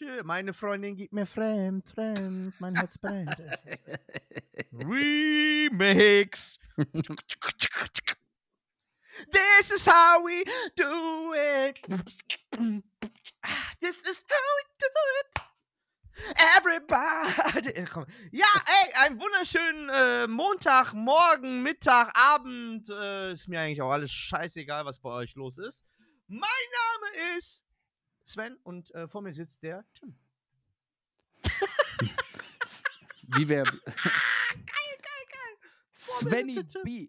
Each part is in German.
wunderschön. Meine Freundin geht mir fremd, fremd, mein Herz brennt. Remix. This is how we do it. This is how we do it. Everybody. Äh, komm. Ja, ey, einen wunderschönen äh, Montag, Morgen, Mittag, Abend. Äh, ist mir eigentlich auch alles scheißegal, was bei euch los ist. Mein Name ist Sven und äh, vor mir sitzt der Tim. Wie wäre. geil, geil, geil. Mir Svenny. B.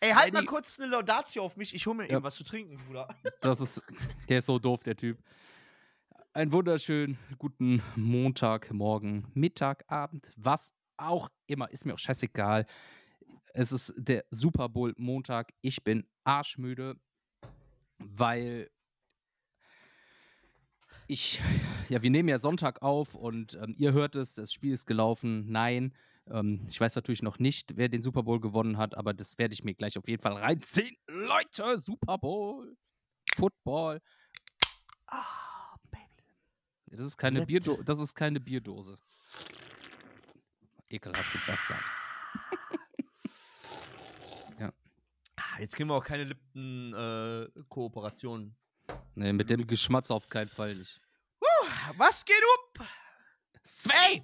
Ey, halt mal Svenny- kurz eine Laudatio auf mich. Ich hole mir Ja. eben was zu trinken, Bruder. Das ist. Der ist so doof, der Typ. Einen wunderschönen guten Montag, Morgen, Mittag, Abend, was auch immer. Ist mir auch scheißegal. Es ist der Super Bowl Montag. Ich bin arschmüde, weil ich, ja, wir nehmen ja Sonntag auf und ähm, ihr hört es, das Spiel ist gelaufen. Nein, ähm, ich weiß natürlich noch nicht, wer den Super Bowl gewonnen hat, aber das werde ich mir gleich auf jeden Fall reinziehen. Leute, Super Bowl, Football. Ah, Baby. Ja, Das ist keine, Let- Bierdo das ist keine Bierdose. Ekelhafte Bastard. Ah, Jetzt kriegen wir auch keine Lippen-Kooperationen. Nee, mit dem Geschmatz auf keinen Fall nicht. was geht up? Ey,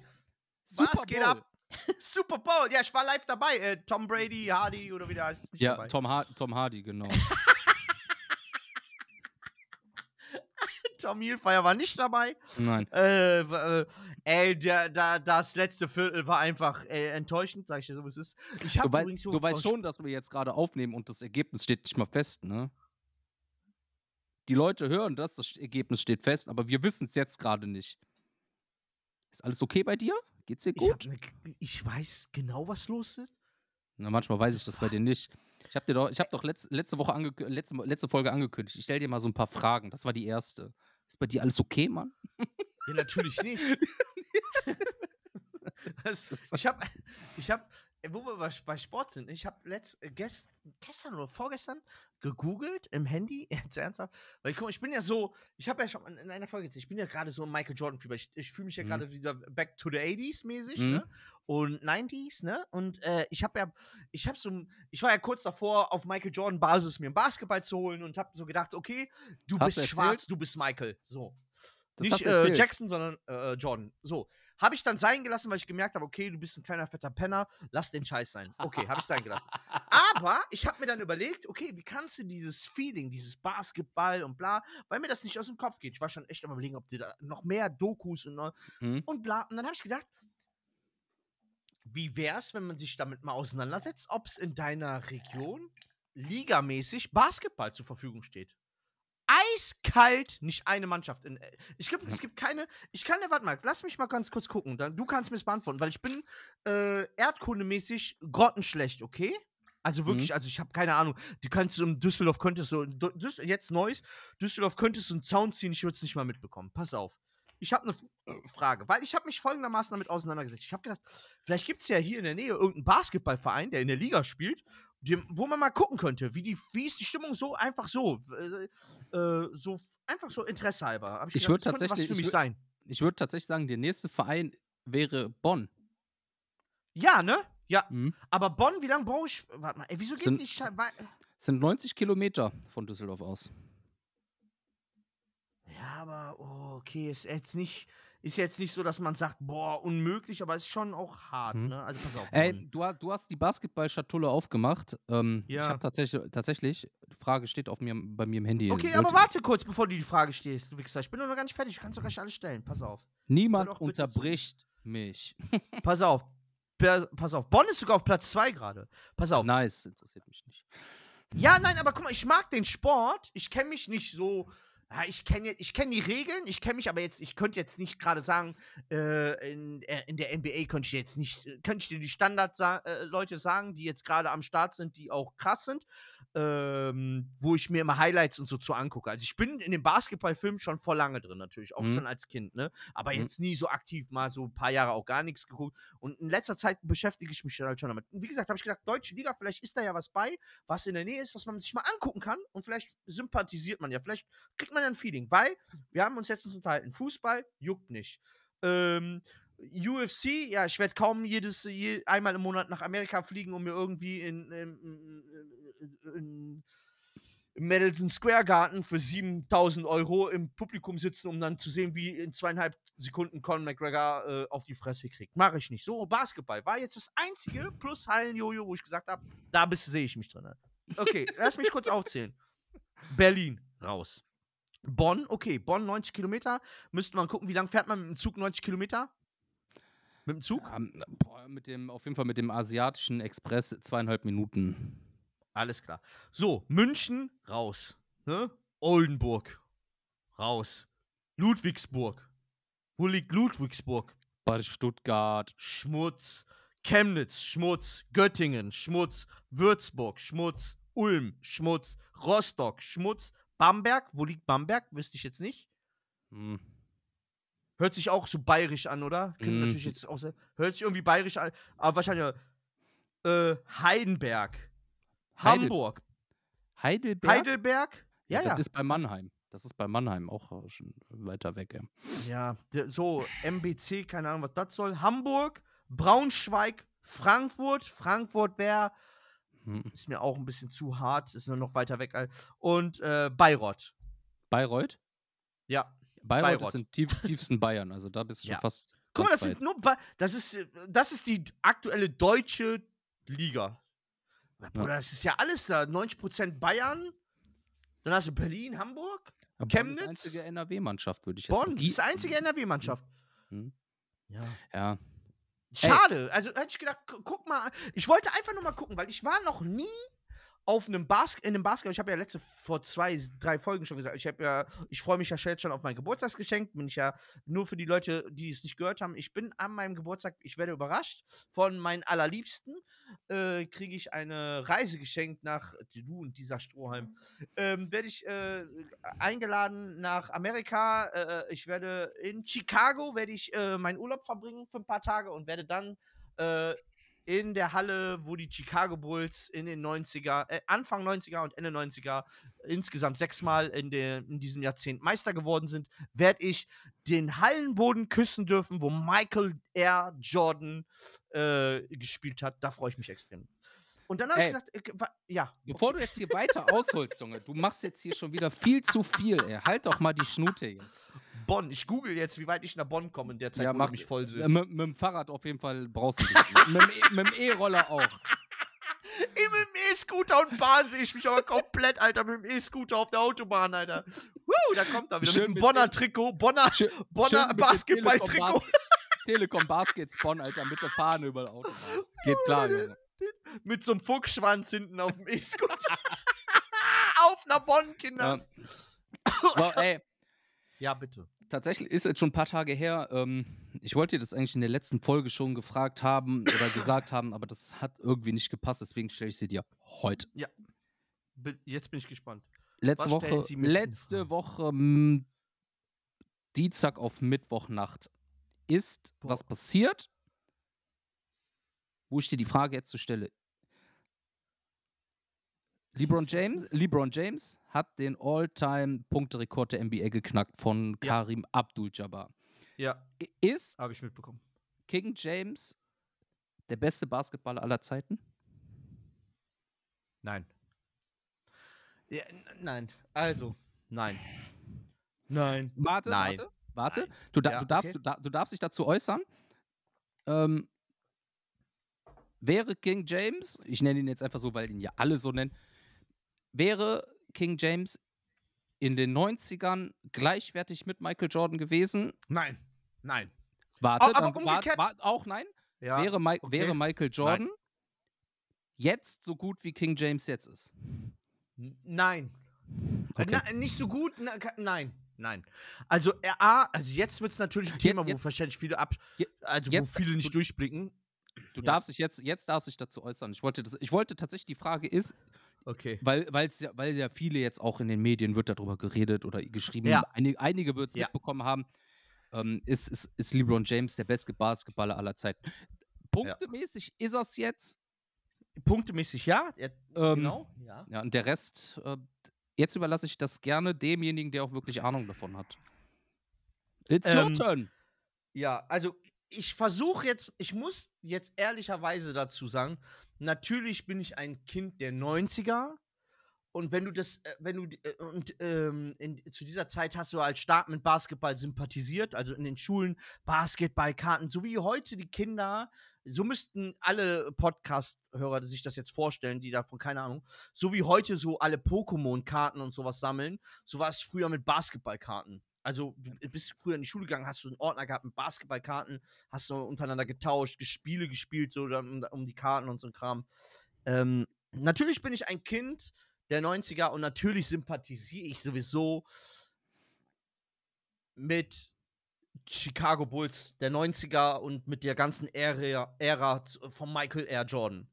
was geht ab? Super Bowl. Ja, ich war live dabei. Äh, Tom Brady, Hardy oder wie der heißt. Ja, dabei. Tom, ha Tom Hardy, genau. Tom Hilfeier war nicht dabei. Nein. Äh, äh, ey, der, da, das letzte Viertel war einfach äh, enttäuschend, sag ich dir so, wie es ist. Ich Du, habe wei übrigens so du weißt schon, dass wir jetzt gerade aufnehmen und das Ergebnis steht nicht mal fest, ne? Die Leute hören das, das Ergebnis steht fest, aber wir wissen es jetzt gerade nicht. Ist alles okay bei dir? Geht's dir Ich, hab gut? ne, ich weiß genau, was los ist. Na, manchmal weiß ich das bei dir nicht. Ich habe dir doch, ich habe doch letz, letzte Woche letzte, letzte Folge angekündigt. Ich stell dir mal so ein paar Fragen. Das war die erste. Ist bei dir alles okay, Mann? Ja, natürlich nicht. ich habe, ich habe, wo wir bei, Sport sind, ich habe letzt, äh, gest, gestern oder vorgestern gegoogelt im Handy, jetzt ernsthaft, weil guck mal, ich bin ja so, ich habe ja schon in einer Folge gesagt, ich bin ja gerade so im Michael Jordan Fieber. Ich, ich fühle mich ja Mhm. gerade wieder back to the 80s mäßig, Mhm. ne? Und 90s, ne? Und äh, ich habe ja, ich habe so, ich war ja kurz davor, auf Michael Jordan Basis mir einen Basketball zu holen und habe so gedacht, okay, du Hast bist du schwarz, du bist Michael, so. Das Nicht äh. Jackson, sondern äh, Jordan. So. Habe ich dann sein gelassen, weil ich gemerkt habe, okay, du bist ein kleiner fetter Penner, lass den Scheiß sein. Okay, habe ich sein gelassen. Aber ich habe mir dann überlegt, okay, wie kannst du dieses Feeling, dieses Basketball und bla, weil mir das nicht aus dem Kopf geht. Ich war schon echt am überlegen, ob dir da noch mehr Dokus und, Mhm. und bla. Und dann habe ich gedacht, wie wär's, wenn man sich damit mal auseinandersetzt, ob es in deiner Region ligamäßig Basketball zur Verfügung steht? Eiskalt, nicht eine Mannschaft. In, äh, ich gibt, es gibt keine. Ich kann, warte mal, lass mich mal ganz kurz gucken. Dann, du kannst mir es beantworten, weil ich bin äh, erdkundemäßig grottenschlecht, okay? Also wirklich, also ich habe keine Ahnung. Du kannst in Düsseldorf könntest so Du- Düs jetzt Neues, Düsseldorf könntest du einen Zaun ziehen, ich würde es nicht mal mitbekommen. Pass auf. Ich habe eine Frage, weil ich habe mich folgendermaßen damit auseinandergesetzt. Ich habe gedacht, vielleicht gibt es ja hier in der Nähe irgendeinen Basketballverein, der in der Liga spielt, dem, wo man mal gucken könnte, wie, die, wie ist die Stimmung so einfach so, äh, äh, so einfach so Interesse halber. Hab Ich gedacht, würd das könnte tatsächlich- was für ich mich würd- sein. Ich würde tatsächlich sagen, der nächste Verein wäre Bonn. Ja, ne? Ja, Mhm. aber Bonn, wie lange brauche ich? Warte mal, ey, wieso geht Sind- die wei- Sind 90 Kilometer von Düsseldorf aus. Ja, aber oh, okay, ist jetzt nicht, ist jetzt nicht so, dass man sagt, boah, unmöglich, aber ist schon auch hart, Mhm. ne? Also pass auf. Ey, du, du hast die Basketballschatulle aufgemacht. Ähm, Ich Ja. habe tatsächlich, tatsächlich, die Frage steht auf mir, bei mir im Handy. Okay, aber warte kurz, bevor du die Frage stehst, du Wichser. Ich bin noch gar nicht fertig, du kannst doch gleich alles stellen. Pass auf. Niemand unterbricht mich. Pass auf. Pass auf. Bonn ist sogar auf Platz 2 gerade. Pass auf. Nice, interessiert mich nicht. Ja, nein, aber guck mal, ich mag den Sport. Ich kenne mich nicht so. Ja, ich kenne ich kenn die Regeln, ich kenne mich aber jetzt, ich könnte jetzt nicht gerade sagen, äh, in, äh, in der NBA könnte ich jetzt nicht, äh, könnte ich dir die Standard-Leute sagen, die jetzt gerade am Start sind, die auch krass sind. ähm, wo ich mir immer Highlights und so zu angucke. Also ich bin in dem Basketballfilm schon vor lange drin, natürlich, auch Mhm. schon als Kind, ne? Aber Mhm. jetzt nie so aktiv, mal so ein paar Jahre auch gar nichts geguckt. Und in letzter Zeit beschäftige ich mich halt schon damit. Und wie gesagt, habe ich gedacht, Deutsche Liga, vielleicht ist da ja was bei, was in der Nähe ist, was man sich mal angucken kann und vielleicht sympathisiert man ja, vielleicht kriegt man ja ein Feeling, weil wir haben uns letztens unterhalten, Fußball juckt nicht. Ähm, UFC, ja, ich werde kaum jedes je, einmal im Monat nach Amerika fliegen, um mir irgendwie in, in, in, in im Madison Square Garden für 7000 Euro im Publikum sitzen, um dann zu sehen, wie in zweieinhalb Sekunden Conor McGregor äh, auf die Fresse kriegt. Mache ich nicht. So, Basketball war jetzt das einzige plus Hallenjojo, wo ich gesagt habe, da sehe ich mich drin. Okay, lass mich kurz aufzählen. Berlin, raus. Bonn, okay, Bonn 90 Kilometer. Müsste man gucken, wie lange fährt man mit dem Zug 90 Kilometer? Mit dem Zug? Ja, boah, mit dem, auf jeden Fall mit dem asiatischen Express zweieinhalb Minuten. Alles klar. So, München, raus. Ne? Oldenburg, raus. Ludwigsburg. Wo liegt Ludwigsburg? Bei Stuttgart. Schmutz. Chemnitz, Schmutz. Göttingen, Schmutz. Würzburg, Schmutz. Ulm, Schmutz. Rostock, Schmutz. Bamberg, wo liegt Bamberg? Wüsste ich jetzt nicht. Hm. Hört sich auch so bayerisch an, oder? Könnte Mhm. natürlich jetzt auch sehr, Hört sich irgendwie bayerisch an, aber wahrscheinlich äh, Heidenberg. Heidel- Hamburg. Heidelberg? Heidelberg? Ja, ja. Das ist bei Mannheim. Das ist bei Mannheim auch äh, schon weiter weg. Ja. Ja, so MBC, keine Ahnung, was das soll. Hamburg, Braunschweig, Frankfurt. Frankfurt wäre, Hm. ist mir auch ein bisschen zu hart, ist nur noch weiter weg. als- Und äh, Bayreuth. Bayreuth? Ja. Bayreuth, Bayreuth. ist im tief, tiefsten Bayern. Also da bist du schon Ja. fast. Guck mal, das sind nur, Ba- das ist, äh, das ist die aktuelle deutsche Liga. Ja, Bruder, das ist ja alles da. 90% Bayern. Dann hast du Berlin, Hamburg, Aber Bonn ist Chemnitz? die einzige NRW-Mannschaft, würde ich jetzt Bonn. sagen. Das ist die einzige NRW-Mannschaft. Hm. Ja. Ja. Schade. Also hätte ich gedacht, gu- guck mal. Ich wollte einfach nur mal gucken, weil ich war noch nie auf einem Bas in einem Basketball. Ich habe ja letzte vor zwei, drei Folgen schon gesagt. Ich habe ja, ich freue mich ja jetzt schon auf mein Geburtstagsgeschenk. Bin ich ja nur für die Leute, die es nicht gehört haben. Ich bin an meinem Geburtstag, ich werde überrascht von meinen allerliebsten. Äh, Kriege ich eine Reise geschenkt nach du und dieser Strohhalm. Ähm, werde ich äh, eingeladen nach Amerika. Äh, ich werde in Chicago werde ich äh, meinen Urlaub verbringen für ein paar Tage und werde dann äh, in der Halle, wo die Chicago Bulls in den 90er, äh, Anfang 90er und Ende 90er insgesamt sechsmal in, der, in diesem Jahrzehnt Meister geworden sind, werde ich den Hallenboden küssen dürfen, wo Michael R. Jordan äh, gespielt hat. Da freue ich mich extrem. Und dann habe ich gedacht, äh, ja, Bevor du jetzt hier weiter ausholst, Junge, du machst jetzt hier schon wieder viel zu viel, ey. Halt doch mal die Schnute jetzt. Bonn. Ich google jetzt, wie weit ich nach Bonn komme in der Zeit, Ja, wo mach- du mich voll Äh, sitzt. mit, mit dem Fahrrad auf jeden Fall brauchst du nicht. mit, dem E- mit dem E-Roller auch. Mit dem E-Scooter und Bahn sehe ich mich aber komplett, Alter, mit dem E-Scooter auf der Autobahn, Alter. Woo, da kommt er wieder Schön mit dem mit Bonner Bonner, Schön, Bonner Basketball-Trikot. Telekom Bas- Telekom Basketball, Alter, mit der Fahne über der Autobahn. Geht klar, Junge. mit so einem Fuchsschwanz hinten auf dem E-Scooter. auf einer Bonn, Kinder. So, ey, Ja, bitte. tatsächlich ist jetzt schon ein paar Tage her. Ähm, ich wollte dir das eigentlich in der letzten Folge schon gefragt haben oder gesagt haben, aber das hat irgendwie nicht gepasst, deswegen stelle ich sie dir heute. Bi- Jetzt bin ich gespannt. Letzte Was Woche, letzte? Woche, m, Dienstag auf Mittwochnacht ist Boah. was passiert, wo ich dir die Frage jetzt so stelle. LeBron James, LeBron James hat den All-Time-Punkterekord der NBA geknackt von Ja. Karim Abdul-Jabbar. Ja, Ist habe ich mitbekommen. King James der beste Basketballer aller Zeiten? Nein. Ja, nein. Also, nein. Nein. Warte, Nein. warte, warte. Nein. Du, da, Ja, du, darfst, okay. du, da, du darfst dich dazu äußern. Ähm, wäre King James, ich nenne ihn jetzt einfach so, weil ihn ja alle so nennen, wäre King James in den 90ern gleichwertig mit Michael Jordan gewesen? Nein. Nein. Warte, aber dann, umgekehrt- warte, auch nein? Ja. wäre, Mi okay. wäre Michael Jordan jetzt so gut wie King James jetzt ist? Nein. Okay. Na, nicht so gut. Na, nein. Nein. Also, äh, A, also jetzt wird es natürlich ein Thema, wo jetzt- wahrscheinlich viele ab. Also, jetzt- wo viele nicht durchblicken. Du Ja. darfst dich jetzt, jetzt darfst dich dazu äußern. Ich wollte, das, ich wollte tatsächlich, die Frage ist, Okay. weil, weil's ja, weil ja viele jetzt auch in den Medien wird darüber geredet oder geschrieben, Ja. einige, einige wird es Ja. mitbekommen haben, ähm, ist, ist, ist LeBron James der beste Basketballer aller Zeiten. Punktemäßig ist er es jetzt. Punktemäßig ja. ja Ähm, genau. Ja. Ja, und der Rest, äh, jetzt überlasse ich das gerne demjenigen, der auch wirklich Ahnung davon hat. It's your Ähm, turn. Ja, also ich versuche jetzt, ich muss jetzt ehrlicherweise dazu sagen, natürlich bin ich ein Kind der 90er. Und wenn du das, äh, wenn du, äh, und ähm, in, zu dieser Zeit hast du halt stark mit Basketball sympathisiert, also in den Schulen Basketballkarten, so wie heute die Kinder, so müssten alle Podcast-Hörer sich das jetzt vorstellen, die davon keine Ahnung, so wie heute so alle Pokémon-Karten und sowas sammeln, so war es früher mit Basketballkarten. Also, du bist früher in die Schule gegangen, hast du einen Ordner gehabt mit Basketballkarten, hast du untereinander getauscht, Spiele gespielt, so um, um die Karten und so ein Kram. Ähm, natürlich bin ich ein Kind der 90er und natürlich sympathisiere ich sowieso mit Chicago Bulls der 90er und mit der ganzen Ära, Ära von Michael Air Jordan.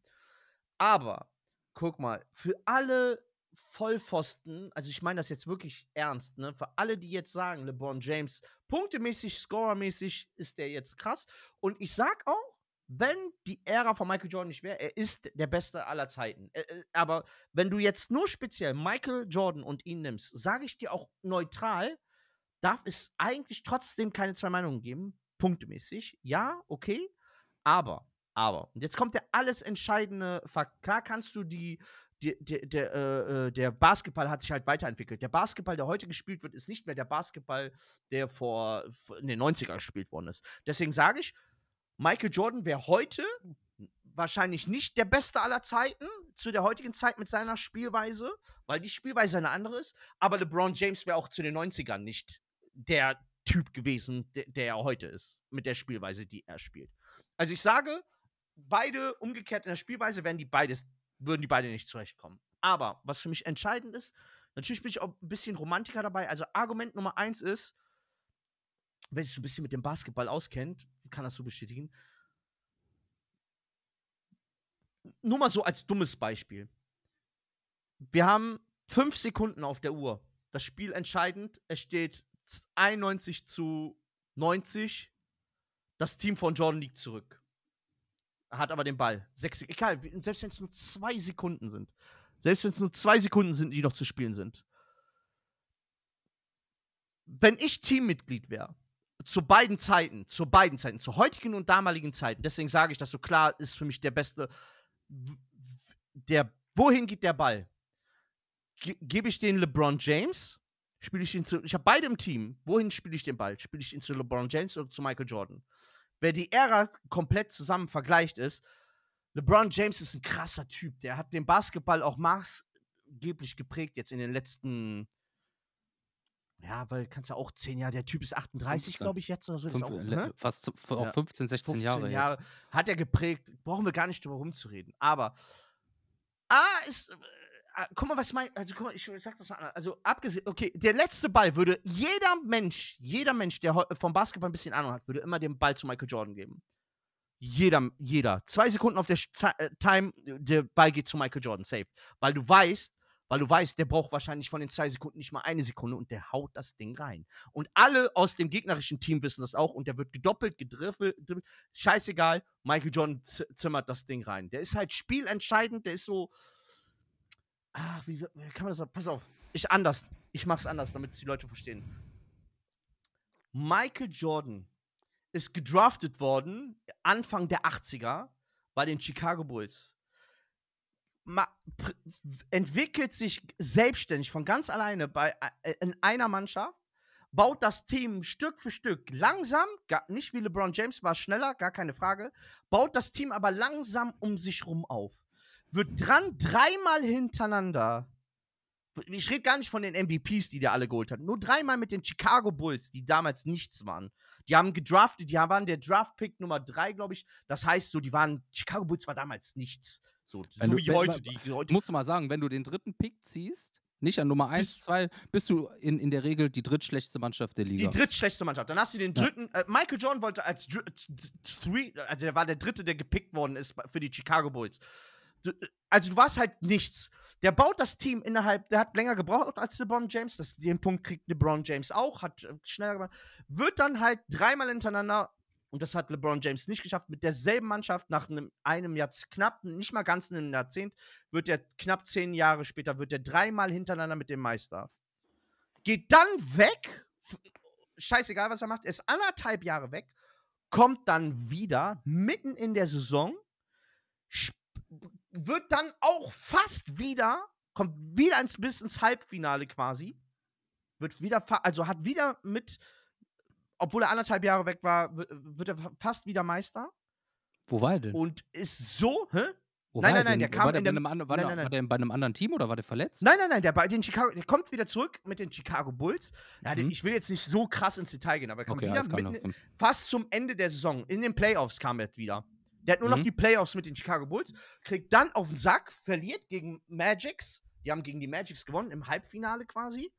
Aber, guck mal, für alle Vollpfosten, also ich meine das jetzt wirklich ernst, ne? Für alle, die jetzt sagen, LeBron James, punktemäßig, scorermäßig ist der jetzt krass. Und ich sag auch, wenn die Ära von Michael Jordan nicht wäre, er ist der Beste aller Zeiten. Aber wenn du jetzt nur speziell Michael Jordan und ihn nimmst, sage ich dir auch neutral, darf es eigentlich trotzdem keine zwei Meinungen geben, punktemäßig. Ja, okay, aber, aber, und jetzt kommt der alles entscheidende Fakt. Klar kannst du die, die, der, der, äh, äh, der Basketball hat sich halt weiterentwickelt. Der Basketball, der heute gespielt wird, ist nicht mehr der Basketball, der vor in den 90er gespielt worden ist. Deswegen sage ich, Michael Jordan wäre heute wahrscheinlich nicht der Beste aller Zeiten zu der heutigen Zeit mit seiner Spielweise, weil die Spielweise eine andere ist. Aber LeBron James wäre auch zu den 90ern nicht der Typ gewesen, der, der er heute ist, mit der Spielweise, die er spielt. Also ich sage, beide umgekehrt in der Spielweise werden die beides, würden die beide nicht zurechtkommen. Aber was für mich entscheidend ist, natürlich bin ich auch ein bisschen Romantiker dabei. Also Argument Nummer eins ist, wer sich so ein bisschen mit dem Basketball auskennt, kann das so bestätigen. Nur mal so als dummes Beispiel. Wir haben fünf Sekunden auf der Uhr. Das Spiel entscheidend. Es steht 91 zu 90. Das Team von Jordan liegt zurück. Hat aber den Ball. Sechs, egal, selbst wenn es nur zwei Sekunden sind. Selbst wenn es nur zwei Sekunden sind, die noch zu spielen sind. Wenn ich Teammitglied wäre, zu beiden Zeiten, zu beiden Zeiten, zu heutigen und damaligen Zeiten, deswegen sage ich das so klar, ist für mich der beste. Der, wohin geht der Ball? Ge Gebe ich den LeBron James? Spiele ich ihn zu. Ich habe beide im Team. Wohin spiele ich den Ball? Spiele ich ihn zu LeBron James oder zu Michael Jordan? Wer die Ära komplett zusammen vergleicht ist, LeBron James ist ein krasser Typ. Der hat den Basketball auch maßgeblich geprägt jetzt in den letzten. Ja, weil kannst ja auch zehn Jahre. Der Typ ist 38, 15. glaube ich, jetzt oder so. Ist Fünf, auch, ne? fast auch Ja. 15, 16 15 Jahre, Jahre jetzt. hat er geprägt. Brauchen wir gar nicht drüber rumzureden. Aber A ist. Äh, guck mal, was mein. Also, guck mal, ich sag das mal anders. Also, abgesehen. Okay, der letzte Ball würde jeder Mensch, jeder Mensch, der vom Basketball ein bisschen Ahnung hat, würde immer den Ball zu Michael Jordan geben. Jeder, jeder. Zwei Sekunden auf der äh, Time, der Ball geht zu Michael Jordan, safe. Weil du weißt, weil du weißt, der braucht wahrscheinlich von den zwei Sekunden nicht mal eine Sekunde und der haut das Ding rein. Und alle aus dem gegnerischen Team wissen das auch und der wird gedoppelt, dribbelt. Scheißegal, Michael Jordan zimmert das Ding rein. Der ist halt spielentscheidend, der ist so. Ach, wie, wie kann man das? Pass auf, ich anders. Ich mach's anders, damit es die Leute verstehen. Michael Jordan ist gedraftet worden Anfang der 80er bei den Chicago Bulls. Ma entwickelt sich selbstständig von ganz alleine bei, äh, in einer Mannschaft, baut das Team Stück für Stück langsam, gar, nicht wie LeBron James war schneller, gar keine Frage, baut das Team aber langsam um sich rum auf. Wird dran dreimal hintereinander. Ich rede gar nicht von den MVPs, die der alle geholt hat. Nur dreimal mit den Chicago Bulls, die damals nichts waren. Die haben gedraftet, die waren der Draft-Pick Nummer drei, glaube ich. Das heißt so, die waren, Chicago Bulls war damals nichts. So, so du- wie heute. Die, heute Musst du mal sagen, wenn du den dritten Pick ziehst, nicht an Nummer 1, Bist- 2, bist du in, in der Regel die drittschlechteste Mannschaft der Die Liga. drittschlechteste Mannschaft. Dann hast du den Ja. dritten. Äh, Michael Jordan wollte als Dr- three, also er war der dritte, der gepickt worden ist für die Chicago Bulls. Du, also du warst halt nichts. Der baut das Team innerhalb, der hat länger gebraucht als LeBron James. Das, den Punkt kriegt LeBron James auch, hat äh, schneller gemacht. Wird dann halt dreimal hintereinander, und das hat LeBron James nicht geschafft, mit derselben Mannschaft nach einem, einem Jahr knapp, nicht mal ganz einem Jahrzehnt, wird er knapp zehn Jahre später, wird er dreimal hintereinander mit dem Meister. Geht dann weg, scheißegal, was er macht, ist anderthalb Jahre weg, kommt dann wieder, mitten in der Saison, wird dann auch fast wieder, kommt wieder ins, bis ins Halbfinale quasi, wird wieder, also hat wieder mit, obwohl er anderthalb Jahre weg war, wird er fast wieder Meister. Wo war er denn? Und ist so, hä? Wo nein, nein, nein, der kam war der in bei einem anderen, war, nein, der, nein, war der bei einem anderen Team oder war der verletzt? Nein, nein, nein, der bei den Chicago, der kommt wieder zurück mit den Chicago Bulls. Ja, Mhm. ich will jetzt nicht so krass ins Detail gehen, aber er kommt Okay, wieder mitten, noch. fast zum Ende der Saison. In den Playoffs kam er jetzt wieder. Der hat nur noch Mhm. die Playoffs mit den Chicago Bulls, kriegt dann auf den Sack, verliert gegen Magics. Die haben gegen die Magics gewonnen, im Halbfinale quasi.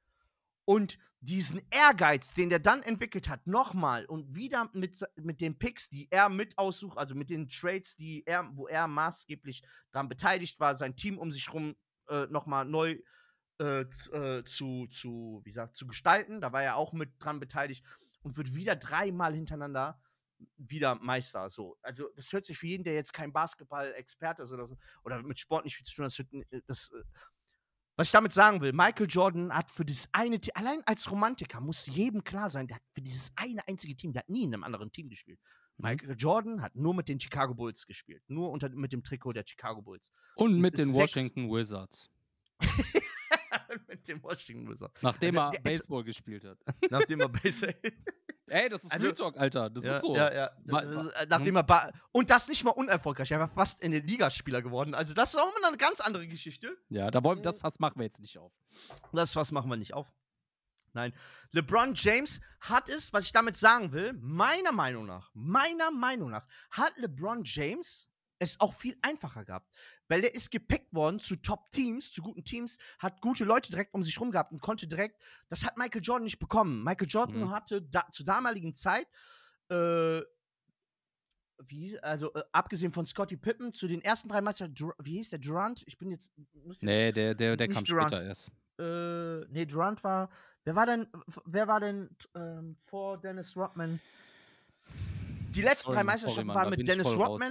Und diesen Ehrgeiz, den der dann entwickelt hat, nochmal und wieder mit, mit den Picks, die er mit aussucht, also mit den Trades, die er, wo er maßgeblich daran beteiligt war, sein Team um sich rum äh, nochmal neu äh, äh, zu, zu, wie gesagt, zu gestalten. Da war er auch mit dran beteiligt und wird wieder dreimal hintereinander wieder Meister. So. Also, das hört sich für jeden, der jetzt kein Basketball-Experte ist oder so, oder mit Sport nicht viel zu tun hat, das, äh, äh, was ich damit sagen will, Michael Jordan hat für dieses eine Team, allein als Romantiker muss jedem klar sein, der hat für dieses eine einzige Team, der hat nie in einem anderen Team gespielt. Mhm. Michael Jordan hat nur mit den Chicago Bulls gespielt. Nur unter, mit dem Trikot der Chicago Bulls. Und mit den Washington Wizards. mit dem Washington Wizards. Nachdem Also, er ist- Baseball gespielt hat. Nachdem er Base Ey, das ist Also- Real Talk, Alter. Das ja, ist so. Ja, ja. Wa- Das wa- ist, äh, Nachdem er ba und das nicht mal unerfolgreich. Er war fast in den Ligaspieler geworden. Also, das ist auch mal eine ganz andere Geschichte. Ja, da wollen, das Fass machen wir jetzt nicht auf. Das was machen wir nicht auf. Nein. LeBron James hat es, was ich damit sagen will, meiner Meinung nach, meiner Meinung nach, hat LeBron James es auch viel einfacher gehabt. Weil der ist gepickt worden zu Top-Teams, zu guten Teams, hat gute Leute direkt um sich rum gehabt und konnte direkt, das hat Michael Jordan nicht bekommen. Michael Jordan Mhm. hatte da, zur damaligen Zeit, äh, wie, also äh, abgesehen von Scottie Pippen, zu den ersten drei Meister, wie hieß der, Durant? Ich bin jetzt, Nee, der, der, der kam Durant. später erst. äh, nee, Durant war. Wer war denn, wer war denn ähm, vor Dennis Rodman? Die letzten Sorry, drei Meisterschaften waren mit Dennis voll raus.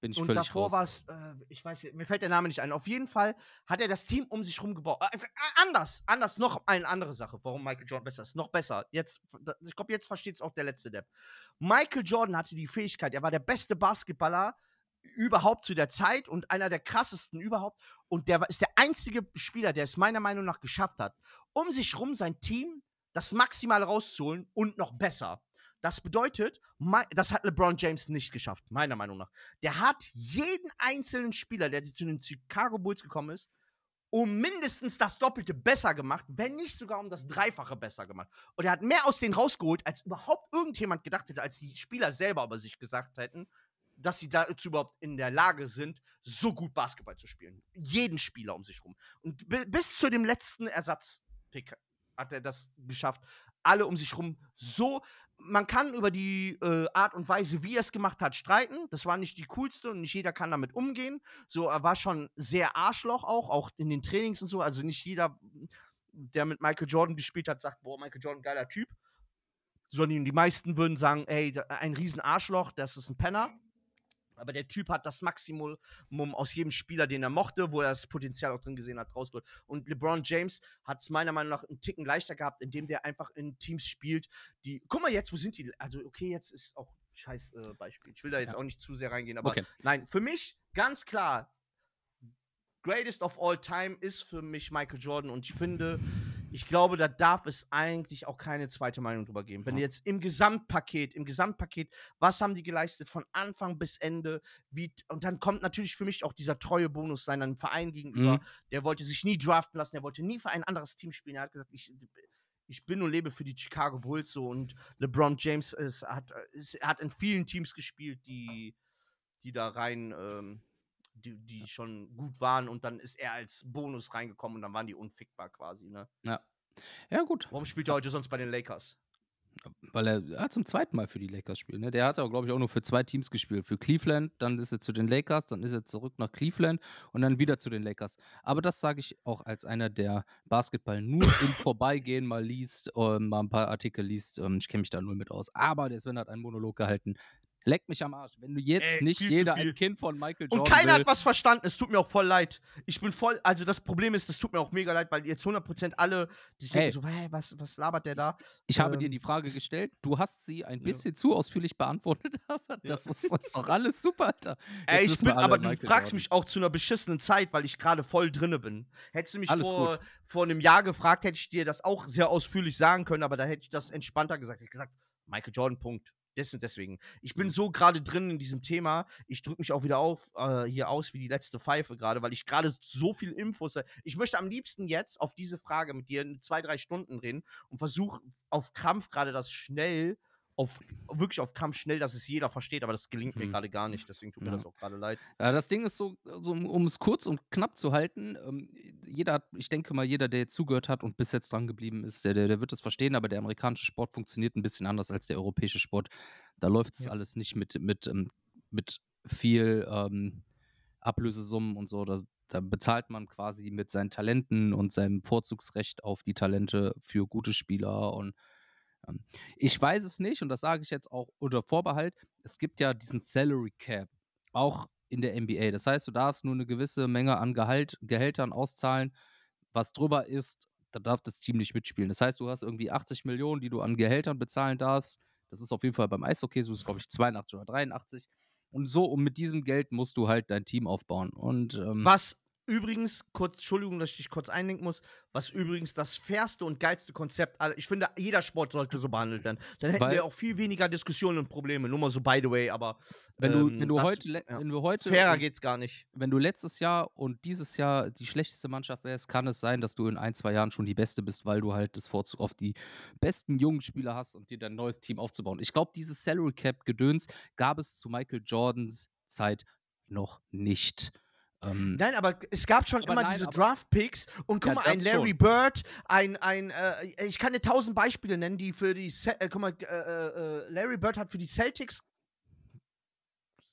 Bin ich und völlig davor war es, äh, ich weiß, nicht, mir fällt der Name nicht ein. Auf jeden Fall hat er das Team um sich rum gebaut. Äh, äh, anders, anders, noch eine andere Sache, warum Michael Jordan besser ist. Noch besser. Jetzt, ich glaube, jetzt versteht es auch der letzte Depp. Michael Jordan hatte die Fähigkeit, er war der beste Basketballer überhaupt zu der Zeit und einer der krassesten überhaupt. Und der ist der einzige Spieler, der es meiner Meinung nach geschafft hat, um sich rum sein Team das Maximale rauszuholen und noch besser. Das bedeutet, das hat LeBron James nicht geschafft, meiner Meinung nach. Der hat jeden einzelnen Spieler, der zu den Chicago Bulls gekommen ist, um mindestens das Doppelte besser gemacht, wenn nicht sogar um das Dreifache besser gemacht. Und er hat mehr aus denen rausgeholt, als überhaupt irgendjemand gedacht hätte, als die Spieler selber über sich gesagt hätten, dass sie dazu überhaupt in der Lage sind, so gut Basketball zu spielen. Jeden Spieler um sich rum. Und bi- bis zu dem letzten Ersatzpick hat er das geschafft, alle um sich rum so. Man kann über die äh, Art und Weise, wie er es gemacht hat, streiten. Das war nicht die coolste und nicht jeder kann damit umgehen. So, er war schon sehr Arschloch auch, auch in den Trainings und so. Also nicht jeder, der mit Michael Jordan gespielt hat, sagt, boah, Michael Jordan, geiler Typ. Sondern die meisten würden sagen, ey, ein riesen Arschloch, das ist ein Penner. Aber der Typ hat das Maximum aus jedem Spieler, den er mochte, wo er das Potenzial auch drin gesehen hat, rausgeholt. Und LeBron James hat es meiner Meinung nach einen Ticken leichter gehabt, indem der einfach in Teams spielt, die. Guck mal jetzt, wo sind die? Also, okay, jetzt ist auch ein scheiß äh, Beispiel. Ich will da jetzt Ja. auch nicht zu sehr reingehen, aber Okay. nein, für mich ganz klar, Greatest of all time ist für mich Michael Jordan und ich finde, ich glaube, da darf es eigentlich auch keine zweite Meinung drüber geben. Wenn jetzt im Gesamtpaket, im Gesamtpaket, was haben die geleistet von Anfang bis Ende, wie, und dann kommt natürlich für mich auch dieser treue Bonus seinem Verein gegenüber. Mhm. Der wollte sich nie draften lassen, der wollte nie für ein anderes Team spielen. Er hat gesagt, ich, ich bin und lebe für die Chicago Bulls so und LeBron James ist, hat, ist, hat in vielen Teams gespielt, die, die da rein, ähm, die, die schon gut waren und dann ist er als Bonus reingekommen und dann waren die unfickbar quasi, ne? Ja, gut. Warum spielt er heute sonst bei den Lakers? Weil er, hat zum zweiten Mal für die Lakers spielt. Ne? Der hat auch, glaube ich, auch nur für zwei Teams gespielt. Für Cleveland, dann ist er zu den Lakers, dann ist er zurück nach Cleveland und dann wieder zu den Lakers. Aber das sage ich auch als einer, der Basketball nur im Vorbeigehen mal liest, äh, mal ein paar Artikel liest. Ähm, ich kenne mich da null mit aus. Aber der Sven hat einen Monolog gehalten. Leck mich am Arsch. Wenn du jetzt Ey, nicht jeder ein Kind von Michael Jordan Und keiner will, hat was verstanden. Es tut mir auch voll leid. Ich bin voll. Also, das Problem ist, das tut mir auch mega leid, weil jetzt 100% alle, die sich Hey. denken so, hä, was, was labert der da? Ich habe dir Ähm, die Frage gestellt, du hast sie ein ja. bisschen zu ausführlich beantwortet, aber das, ist, das ist doch alles super, Alter. Ey, ich bin, aber du Michael fragst Jordan. mich auch zu einer beschissenen Zeit, weil ich gerade voll drinne bin. Hättest du mich Alles vor, gut. vor einem Jahr gefragt, hätte ich dir das auch sehr ausführlich sagen können, aber da hätte ich das entspannter gesagt. Ich hätte gesagt, Michael Jordan, Punkt. Deswegen. Ich bin Mhm. so gerade drin in diesem Thema. Ich drücke mich auch wieder auf, äh, hier aus wie die letzte Pfeife gerade, weil ich gerade so viel Infos. Ich möchte am liebsten jetzt auf diese Frage mit dir in zwei, drei Stunden reden und versuche auf Krampf gerade das schnell, auf wirklich auf Krampf schnell, dass es jeder versteht, aber das gelingt mir Mhm. gerade gar nicht. Deswegen tut mir Ja. das auch gerade leid. Ja, das Ding ist so, so um- es kurz und knapp zu halten, ähm, jeder hat, ich denke mal, jeder, der jetzt zugehört hat und bis jetzt dran geblieben ist, der, der, der wird es verstehen, aber der amerikanische Sport funktioniert ein bisschen anders als der europäische Sport. Da läuft es Ja. alles nicht mit, mit, ähm, mit viel ähm, Ablösesummen und so. Da, da bezahlt man quasi mit seinen Talenten und seinem Vorzugsrecht auf die Talente für gute Spieler und ich weiß es nicht und das sage ich jetzt auch unter Vorbehalt. Es gibt ja diesen Salary Cap, auch in der NBA. Das heißt, du darfst nur eine gewisse Menge an Gehalt, Gehältern auszahlen. Was drüber ist, da darf das Team nicht mitspielen. Das heißt, du hast irgendwie 80 Millionen, die du an Gehältern bezahlen darfst. Das ist auf jeden Fall beim Eishockey so, ist glaube ich 82 oder 83. Und so, und mit diesem Geld musst du halt dein Team aufbauen. Und ähm, Was übrigens, kurz, Entschuldigung, dass ich dich kurz einlenken muss, was übrigens das fairste und geilste Konzept, aller- ich finde, jeder Sport sollte so behandelt werden. Dann hätten Weil- wir auch viel weniger Diskussionen und Probleme. Nur mal so by the way, aber wenn du, ähm, wenn du das- heute, ja. wenn du heute fairer geht's gar nicht. wenn du letztes Jahr und dieses Jahr die schlechteste Mannschaft wärst, kann es sein, dass du in ein, zwei Jahren schon die beste bist, weil du halt das Vorzug auf die besten jungen Spieler hast und dir dein neues Team aufzubauen. Ich glaube, dieses Salary Cap Gedöns gab es zu Michael Jordans Zeit noch nicht. Ähm, Nein, aber es gab schon immer nein, diese Draft-Picks und guck Ja, mal, ein Larry schon. Bird, ein, ein, äh, ich kann dir tausend Beispiele nennen, die für die, Ce äh, guck mal, äh, äh, Larry Bird hat für die Celtics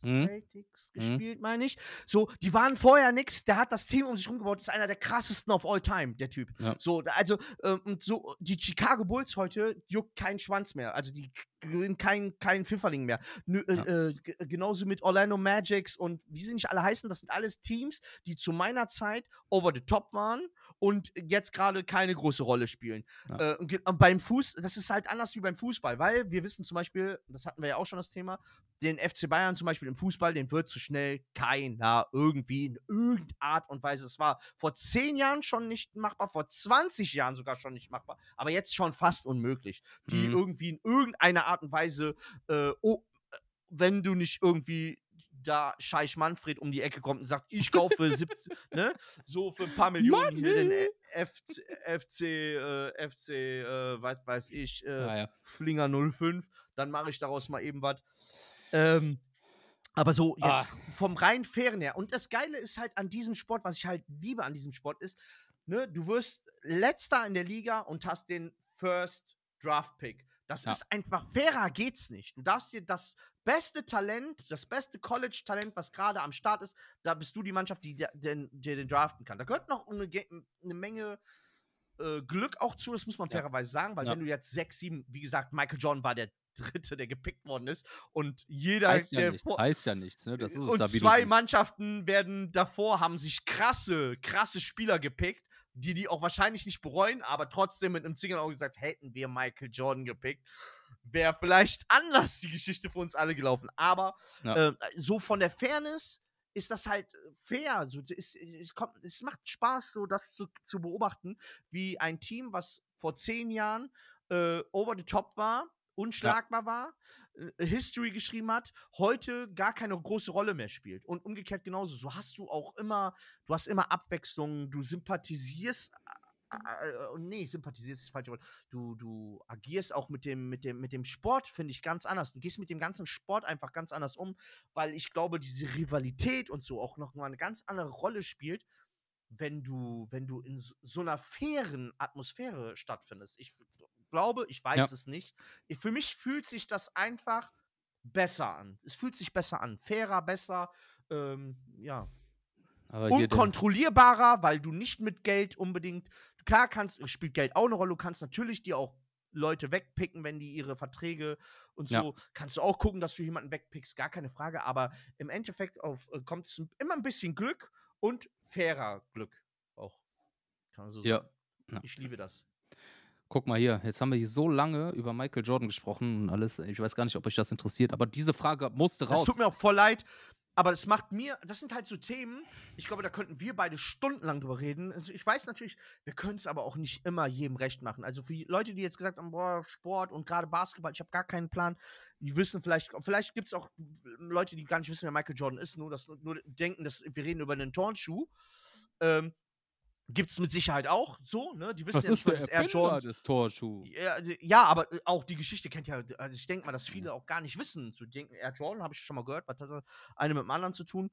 Mhm. Celtics Mhm. gespielt, meine ich. So, die waren vorher nix, der hat das Team um sich rumgebaut, ist einer der krassesten of all time, der Typ. Ja. So, also, ähm, und so, die Chicago Bulls heute juckt kein Schwanz mehr, also die gewinnen kein, kein Pfifferling mehr. Nö, äh, Ja. äh, g- genauso mit Orlando Magics und wie sie nicht alle heißen, das sind alles Teams, die zu meiner Zeit over the top waren und jetzt gerade keine große Rolle spielen. Ja. Äh, und beim Fuß, das ist halt anders wie beim Fußball, weil wir wissen zum Beispiel, das hatten wir ja auch schon das Thema, den FC Bayern zum Beispiel im Fußball, den wird so schnell keiner irgendwie in irgendeiner Art und Weise. Es war vor zehn Jahren schon nicht machbar, vor 20 Jahren sogar schon nicht machbar, aber jetzt schon fast unmöglich, die Mhm. irgendwie in irgendeiner Art und Weise, äh, oh, wenn du nicht irgendwie da Scheich Manfred um die Ecke kommt und sagt, ich kaufe 17, ne? So für ein paar Millionen hier den FC, FC, äh, FC, äh, was weiß ich, äh, ja. Flinger 05, dann mache ich daraus mal eben was. Ähm, aber so jetzt vom rein fairen her. Und das Geile ist halt an diesem Sport, was ich halt liebe an diesem Sport, ist, ne, du wirst letzter in der Liga und hast den First Draft Pick. Das Ja. ist einfach fairer geht's nicht. Du darfst dir das beste Talent, das beste College-Talent, was gerade am Start ist, da bist du die Mannschaft, die dir den, dir den draften kann. Da gehört noch eine, eine Menge äh, Glück auch zu, das muss man Ja. fairerweise sagen, weil Ja. wenn du jetzt 6, 7, wie gesagt, Michael Jordan war der dritte, der gepickt worden ist und jeder, Heißt ja, der nicht, heißt ja nichts, ne? Das ist und da, zwei. Mannschaften werden davor, haben sich krasse, krasse Spieler gepickt, die die auch wahrscheinlich nicht bereuen, aber trotzdem mit einem Zingern auch gesagt, hätten wir Michael Jordan gepickt, wäre vielleicht anders die Geschichte für uns alle gelaufen. Aber Ja. äh, so von der Fairness ist das halt fair. So, es, es, kommt, es macht Spaß, so das zu, zu beobachten, wie ein Team, was vor zehn Jahren äh, over the top war, unschlagbar war, äh, History geschrieben hat, heute gar keine große Rolle mehr spielt. Und umgekehrt genauso. So hast du auch immer, du hast immer Abwechslung, du sympathisierst. Äh, äh, nee, sympathisierst ist das falsche Wort. Du, du agierst auch mit dem, mit dem, mit dem Sport, finde ich, ganz anders. Du gehst mit dem ganzen Sport einfach ganz anders um, weil ich glaube, diese Rivalität und so auch noch mal eine ganz andere Rolle spielt, wenn du, wenn du in so, so einer fairen Atmosphäre stattfindest. Ich glaube. Ich weiß Ja. es nicht. Ich- Für mich fühlt sich das einfach besser an. Es fühlt sich besser an. Fairer, besser. Ähm, ja. Aber Unkontrollierbarer, weil du nicht mit Geld unbedingt. Klar kannst, spielt Geld auch eine Rolle. Du kannst natürlich dir auch Leute wegpicken, wenn die ihre Verträge und so. Ja. Kannst du auch gucken, dass du jemanden wegpickst, gar keine Frage. Aber im Endeffekt auf, äh, kommt es immer ein bisschen Glück und fairer Glück auch. Kann man so Ja. sagen. Ich liebe das. guck mal hier, jetzt haben wir hier so lange über Michael Jordan gesprochen und alles. Ich weiß gar nicht, ob euch das interessiert, aber diese Frage musste raus. tut mir auch voll leid. Aber es macht mir, das sind halt so Themen, ich glaube, da könnten wir beide stundenlang drüber reden. Also ich weiß natürlich, wir können es aber auch nicht immer jedem recht machen. Also für die Leute, die jetzt gesagt haben, boah, Sport und gerade Basketball, ich habe gar keinen Plan, die wissen vielleicht, vielleicht gibt es auch Leute, die gar nicht wissen, wer Michael Jordan ist, nur, das, nur denken, dass wir reden über einen Turnschuh. Ähm, gibt es mit Sicherheit auch so, ne? Die wissen Was ja ist nicht der dass Air Jordan des Torschuhs? ja, d- ja, aber äh, auch die Geschichte kennt ja, also ich denke mal, dass viele auch gar nicht wissen. So denken, Air Jordan habe ich schon mal gehört, was hat das eine mit dem anderen zu tun?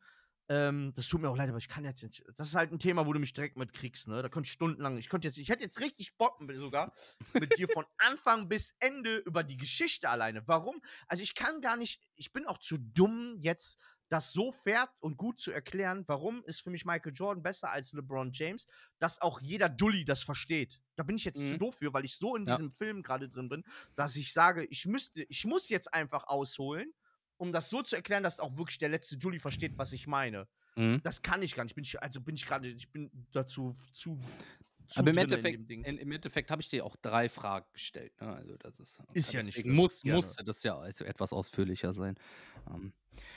Ähm, das tut mir auch leid, aber ich kann jetzt nicht. Das ist halt ein Thema, wo du mich direkt mit kriegst, ne? Da könnte ich stundenlang. Ich könnte jetzt, ich hätte jetzt richtig Bock sogar mit dir von Anfang bis Ende über die Geschichte alleine. Warum? Also ich kann gar nicht, ich bin auch zu dumm, jetzt das so fair und gut zu erklären, warum ist für mich Michael Jordan besser als LeBron James, dass auch jeder Dulli das versteht. Da bin ich jetzt zu Mhm. doof für, weil ich so in Ja. diesem Film gerade drin bin, dass ich sage, ich müsste, ich muss jetzt einfach ausholen, um das so zu erklären, dass auch wirklich der letzte Dulli versteht, was ich meine. Mhm. Das kann ich gar nicht. Bin ich, also bin ich gerade, ich bin dazu zu. Aber im Endeffekt, in, im Endeffekt habe ich dir auch drei Fragen gestellt. Ne? Also das ist, Ist ja nicht schlimm. Muss, Gerne. musste das ja also etwas ausführlicher sein. Ähm,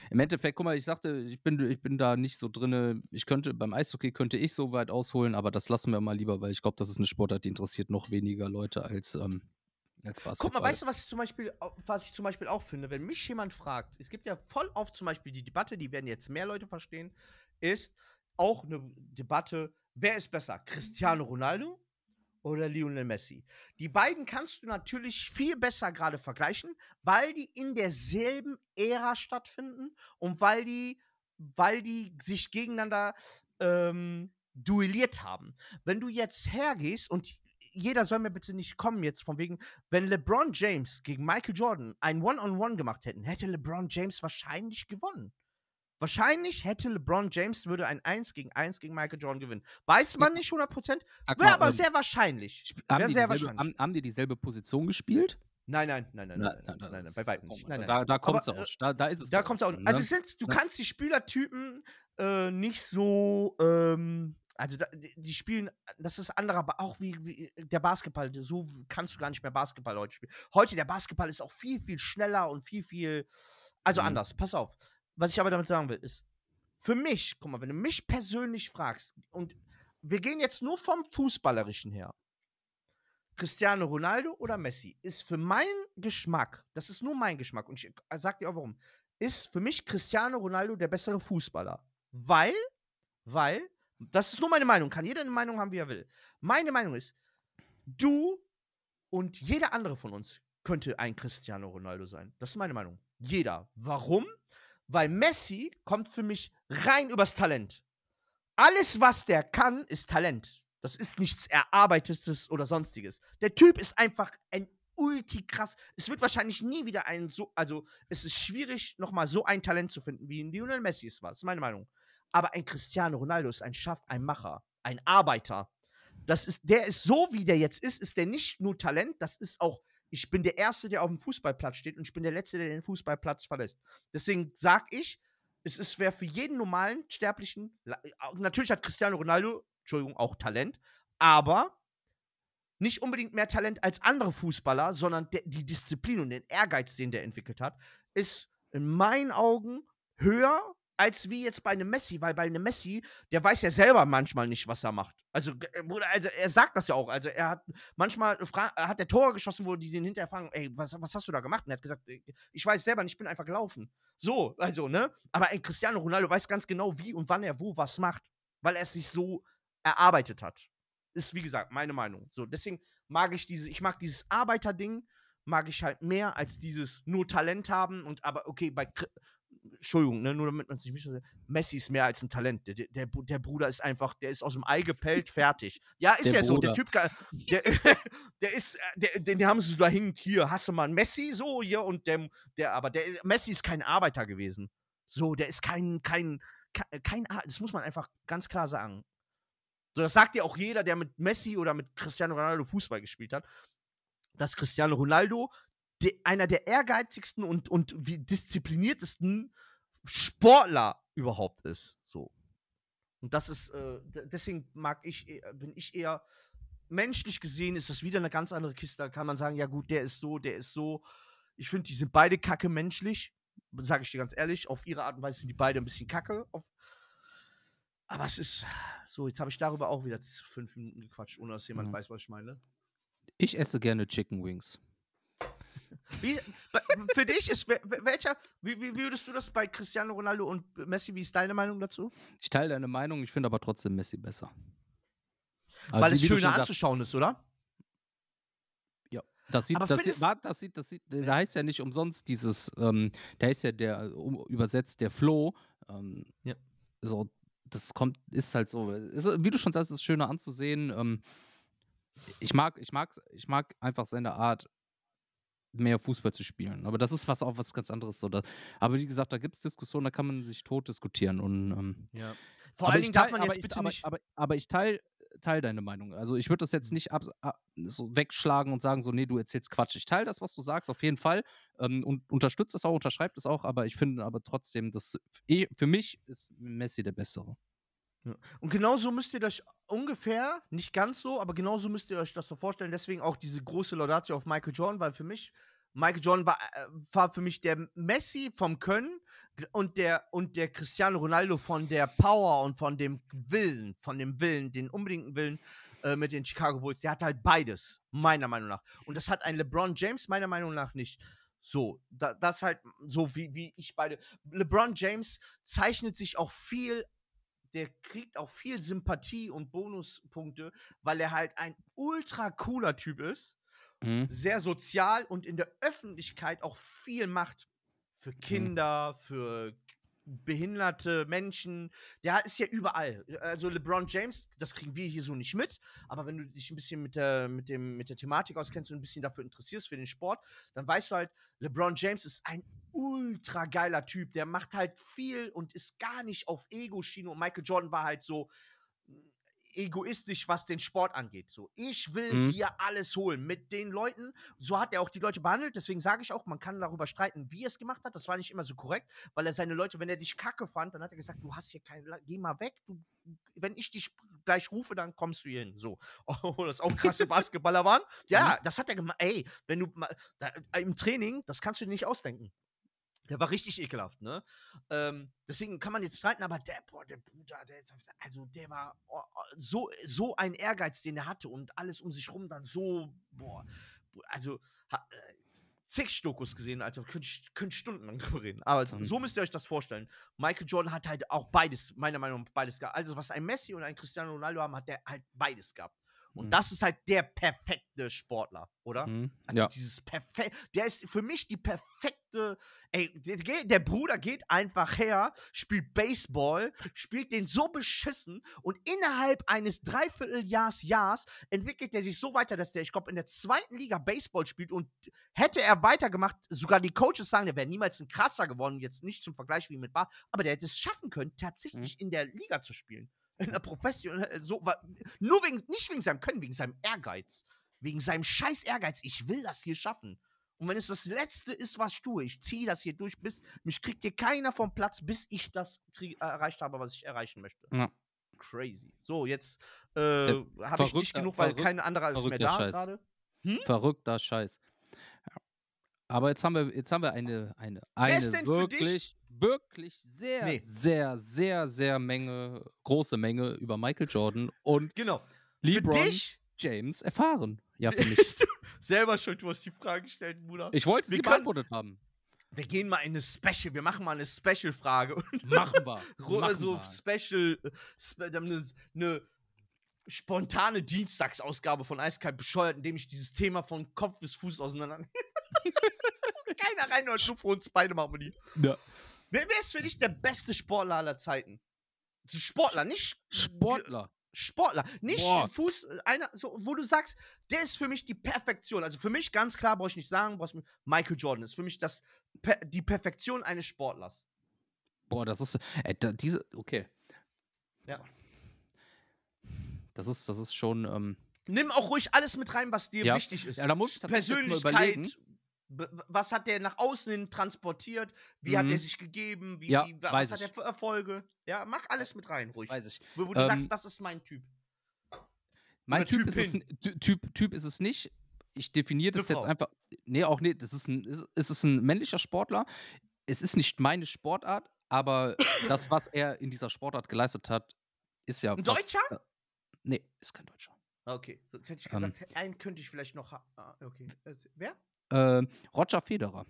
Im Endeffekt, guck mal, ich sagte, ich bin, ich bin da nicht so drinne. Ich könnte, beim Eishockey könnte ich so weit ausholen, aber das lassen wir mal lieber, weil ich glaube, das ist eine Sportart, die interessiert noch weniger Leute als, ähm. Guck mal, weißt du, was ich zum Beispiel, was ich zum Beispiel auch finde, wenn mich jemand fragt, es gibt ja voll oft zum Beispiel die Debatte, die werden jetzt mehr Leute verstehen, ist auch eine Debatte, wer ist besser, Cristiano Ronaldo oder Lionel Messi? Die beiden kannst du natürlich viel besser gerade vergleichen, weil die in derselben Ära stattfinden und weil die, weil die sich gegeneinander ähm, duelliert haben. Wenn du jetzt hergehst und jeder soll mir bitte nicht kommen jetzt von wegen, wenn LeBron James gegen Michael Jordan ein One-on-One gemacht hätten, hätte LeBron James wahrscheinlich gewonnen. Wahrscheinlich hätte LeBron James würde ein 1 gegen 1 gegen Michael Jordan gewinnen. Weiß man nicht 100%, Sag wäre aber ähm, sehr wahrscheinlich. haben, die sehr dieselbe, wahrscheinlich. haben, haben die dieselbe Position gespielt? Nein, nein, nein, nein, nein, nein, nein, nein, das- bei weitem nicht. Nein, nein, Da, nein. da kommt es Aber, auch. äh, Da, da ist es. Da kommt es auch. Also ne? es sind, du kannst die Spielertypen äh, nicht so, ähm, also da, die, spielen, das ist anderer, Ba- auch wie, wie der Basketball. So kannst du gar nicht mehr Basketball heute spielen. Heute der Basketball ist auch viel, viel schneller und viel, viel, also Mhm. anders. Pass auf. Was ich aber damit sagen will, ist, für mich, guck mal, wenn du mich persönlich fragst, und wir gehen jetzt nur vom Fußballerischen her, Cristiano Ronaldo oder Messi, ist für meinen Geschmack, das ist nur mein Geschmack, und ich äh, sag dir auch warum, ist für mich Cristiano Ronaldo der bessere Fußballer. Weil, weil, das ist nur meine Meinung, kann jeder eine Meinung haben, wie er will. Meine Meinung ist, du und jeder andere von uns könnte ein Cristiano Ronaldo sein. Das ist meine Meinung. Jeder. Warum? Weil Messi kommt für mich rein übers Talent. Alles, was der kann, ist Talent. Das ist nichts Erarbeitetes oder sonstiges. Der Typ ist einfach ein ulti krass. Es wird wahrscheinlich nie wieder ein so, also es ist schwierig, nochmal so ein Talent zu finden, wie ein Lionel Messi es war. Das ist meine Meinung. Aber ein Cristiano Ronaldo ist ein Schaff, ein Macher, ein Arbeiter. Das ist, der ist so, wie der jetzt ist, ist der nicht nur Talent, das ist auch, ich bin der Erste, der auf dem Fußballplatz steht und ich bin der Letzte, der den Fußballplatz verlässt. Deswegen sag ich, es wäre für jeden normalen Sterblichen, au- natürlich hat Cristiano Ronaldo, Entschuldigung, auch Talent, aber nicht unbedingt mehr Talent als andere Fußballer, sondern der, die Disziplin und den Ehrgeiz, den der entwickelt hat, ist in meinen Augen höher als wie jetzt bei einem Messi, weil bei einem Messi, der weiß ja selber manchmal nicht, was er macht. Also, äh, also er sagt das ja auch. Also er hat manchmal er hat der Tore geschossen, wo die den hinterher fragen, ey, was, was hast du da gemacht? Und er hat gesagt, "Äh, ich weiß selber nicht, ich bin einfach gelaufen. So, also, ne? Aber ein Cristiano Ronaldo weiß ganz genau, wie und wann er wo was macht, weil er es sich so erarbeitet hat. Ist, wie gesagt, meine Meinung. So, deswegen mag ich diese, ich mag dieses Arbeiterding, mag ich halt mehr als dieses nur Talent haben und aber, okay, bei Entschuldigung, ne, nur damit man sich nicht Messi ist mehr als ein Talent. Der, der, der Bruder ist einfach, der ist aus dem Ei gepellt, fertig. Ja, ist Der ja so. Der Bruder. Typ, der, der ist, äh, der, den haben sie da hängt, hier, mal einen Messi, so, hier, und der, der, aber der, Messi ist kein Arbeiter gewesen. So, der ist kein, kein, ke- kein, Ar- das muss man einfach ganz klar sagen. So, das sagt ja auch jeder, der mit Messi oder mit Cristiano Ronaldo Fußball gespielt hat, dass Cristiano Ronaldo de, einer der ehrgeizigsten und, und wie diszipliniertesten Sportler überhaupt ist. So. Und das ist, äh, deswegen mag ich, eh- bin ich eher, menschlich gesehen ist das wieder eine ganz andere Kiste. Da kann man sagen, ja gut, der ist so, der ist so. Ich finde, die sind beide kacke menschlich. Sage ich dir ganz ehrlich. Auf ihre Art und Weise sind die beide ein bisschen kacke. Aber es ist so, jetzt habe ich darüber auch wieder fünf Minuten gequatscht, ohne dass jemand Mhm. weiß, was ich meine. Ich esse gerne Chicken Wings. Wie, für dich ist wel- wel- welcher, wie, wie würdest du das bei Cristiano Ronaldo und Messi, wie ist deine Meinung dazu? Ich teile deine Meinung, ich finde aber trotzdem Messi besser. Aber Weil wie- es schöner anzuschauen ist, oder? Das sieht, das sieht, das sieht, das sieht, da heißt ja nicht umsonst dieses, ähm, da heißt ja der, um, übersetzt der Flow. Ähm, Ja. So, das kommt, ist halt so. Ist, wie du schon sagst, es ist schöner anzusehen. Ähm, ich mag, ich mag, ich mag einfach seine Art, mehr Fußball zu spielen. Aber das ist was auch was ganz anderes. So. Aber wie gesagt, da gibt es Diskussionen, da kann man sich tot diskutieren. Und ähm, Ja. Vor aber allen ich Dingen darf man aber jetzt ich, bitte aber, nicht. Aber, aber ich teile teil deine Meinung. Also ich würde das jetzt Mhm. nicht ab, ab, so wegschlagen und sagen, so, nee, du erzählst Quatsch. Ich teile das, was du sagst, auf jeden Fall. Ähm, und unterstütze es auch, unterschreibe es auch, aber ich finde aber trotzdem, dass eh, für mich ist Messi der Bessere. Und genauso müsst ihr euch ungefähr, nicht ganz so, aber genauso müsst ihr euch das so vorstellen. Deswegen auch diese große Laudatio auf Michael Jordan, weil für mich, Michael Jordan war, äh, war für mich der Messi vom Können und der, und der Cristiano Ronaldo von der Power und von dem Willen, von dem Willen, den unbedingten Willen äh, mit den Chicago Bulls. Der hat halt beides, meiner Meinung nach. Und das hat ein LeBron James meiner Meinung nach nicht. So, da, das halt so wie, wie ich beide. LeBron James zeichnet sich auch viel der kriegt auch viel Sympathie und Bonuspunkte, weil er halt ein ultra cooler Typ ist, Mhm. sehr sozial und in der Öffentlichkeit auch viel macht. Für Kinder, für behinderte Menschen. Der ist ja überall. Also LeBron James, das kriegen wir hier so nicht mit, aber wenn du dich ein bisschen mit der, mit dem, mit der Thematik auskennst und ein bisschen dafür interessierst für den Sport, dann weißt du halt, LeBron James ist ein ultra geiler Typ. Der macht halt viel und ist gar nicht auf Ego-Schiene. Und Michael Jordan war halt so egoistisch, was den Sport angeht. So, ich will Mhm. hier alles holen mit den Leuten. So hat er auch die Leute behandelt. Deswegen sage ich auch, man kann darüber streiten, wie er es gemacht hat. Das war nicht immer so korrekt, weil er seine Leute, wenn er dich kacke fand, dann hat er gesagt, du hast hier keine, La- geh mal weg. Du, wenn ich dich gleich rufe, dann kommst du hier hin. So, oh, das auch krasse Basketballer waren. Ja, das hat er gemacht. Ey, wenn du da, im Training, das kannst du dir nicht ausdenken. Der war richtig ekelhaft, ne? Ähm, deswegen kann man jetzt streiten, aber der, boah, der Bruder, der, also der war oh, oh, so, so ein Ehrgeiz, den er hatte und alles um sich rum dann so, boah, also ha, äh, zig Dokus gesehen, Alter, könnte ich stundenlang drüber reden. Aber Dann- so müsst ihr euch das vorstellen. Michael Jordan hat halt auch beides, meiner Meinung nach, beides gehabt. Also, was ein Messi und ein Cristiano Ronaldo haben, hat der halt beides gehabt. Und Mhm. das ist halt der perfekte Sportler, oder? Mhm. Also Ja. dieses perfekt, der ist für mich die perfekte, ey, der, der Bruder geht einfach her, spielt Baseball, spielt den so beschissen und innerhalb eines Dreivierteljahrs, Jahres entwickelt er sich so weiter, dass der, ich glaube, in der zweiten Liga Baseball spielt und hätte er weitergemacht, sogar die Coaches sagen, der wäre niemals ein krasser geworden, jetzt nicht zum Vergleich wie mit Bar, aber der hätte es schaffen können, tatsächlich in der Liga zu spielen. In der Profession, so, wa- nur wegen, nicht wegen seinem Können, wegen seinem Ehrgeiz. Wegen seinem scheiß Ehrgeiz. Ich will das hier schaffen. Und wenn es das Letzte ist, was ich tue, ich ziehe das hier durch, bis mich kriegt hier keiner vom Platz, bis ich das krieg, äh, erreicht habe, was ich erreichen möchte. Ja. Crazy. So, jetzt äh, habe ich dich verrückter- genug, weil kein anderer ist mehr da gerade. Verrückter Scheiß. Aber jetzt haben wir, jetzt haben wir eine, eine, eine ist denn für dich- wirklich, wirklich sehr, Nee. sehr, sehr, sehr Menge, große Menge über Michael Jordan und Genau. LeBron Für dich James erfahren. Ja, für mich. selber schuld, du hast die Frage gestellt, Bruder. Ich wollte sie beantwortet haben. Wir gehen mal in eine Special, wir machen mal eine Special-Frage. Machen wir. Machen so wir. Special, spe eine, eine spontane Dienstagsausgabe von Eiskalt bescheuert, indem ich dieses Thema von Kopf bis Fuß auseinander. Keiner rein nur für uns beide machen wir die. Ja. Wer, wer ist für dich der beste Sportler aller Zeiten? Sportler, nicht Sportler. Sportler, nicht Boah. Fuß, einer, so, wo du sagst, der ist für mich die Perfektion. Also für mich ganz klar, brauche ich nicht sagen, du- Michael Jordan ist für mich das, die Perfektion eines Sportlers. Boah, das ist. Ey, da, diese. Okay. Ja. Das ist, das ist schon. Ähm, Nimm auch ruhig alles mit rein, was dir Ja. wichtig ist. ja, da muss ich. Persönlichkeit, was hat der nach außen hin transportiert? Wie hat Mhm. er sich gegeben? Wie, Ja, wie, was hat er für Erfolge? Ja, mach alles mit rein, ruhig. Weiß ich. Wo, wo du Ähm, sagst, das ist mein Typ. Mein Typ, Typ ist es, typ, typ ist es nicht. Ich definiere das Eine jetzt Frau. einfach. Nee, auch nicht. Das ist ein, ist, es ist ein männlicher Sportler. Es ist nicht meine Sportart, aber das, was er in dieser Sportart geleistet hat, ist ja. Ein was- Deutscher? äh, Nee, ist kein Deutscher. Okay, sonst hätte ich Ähm. gesagt, einen könnte ich vielleicht noch. Ah, okay. Äh, Wer? Ähm, Roger Federer.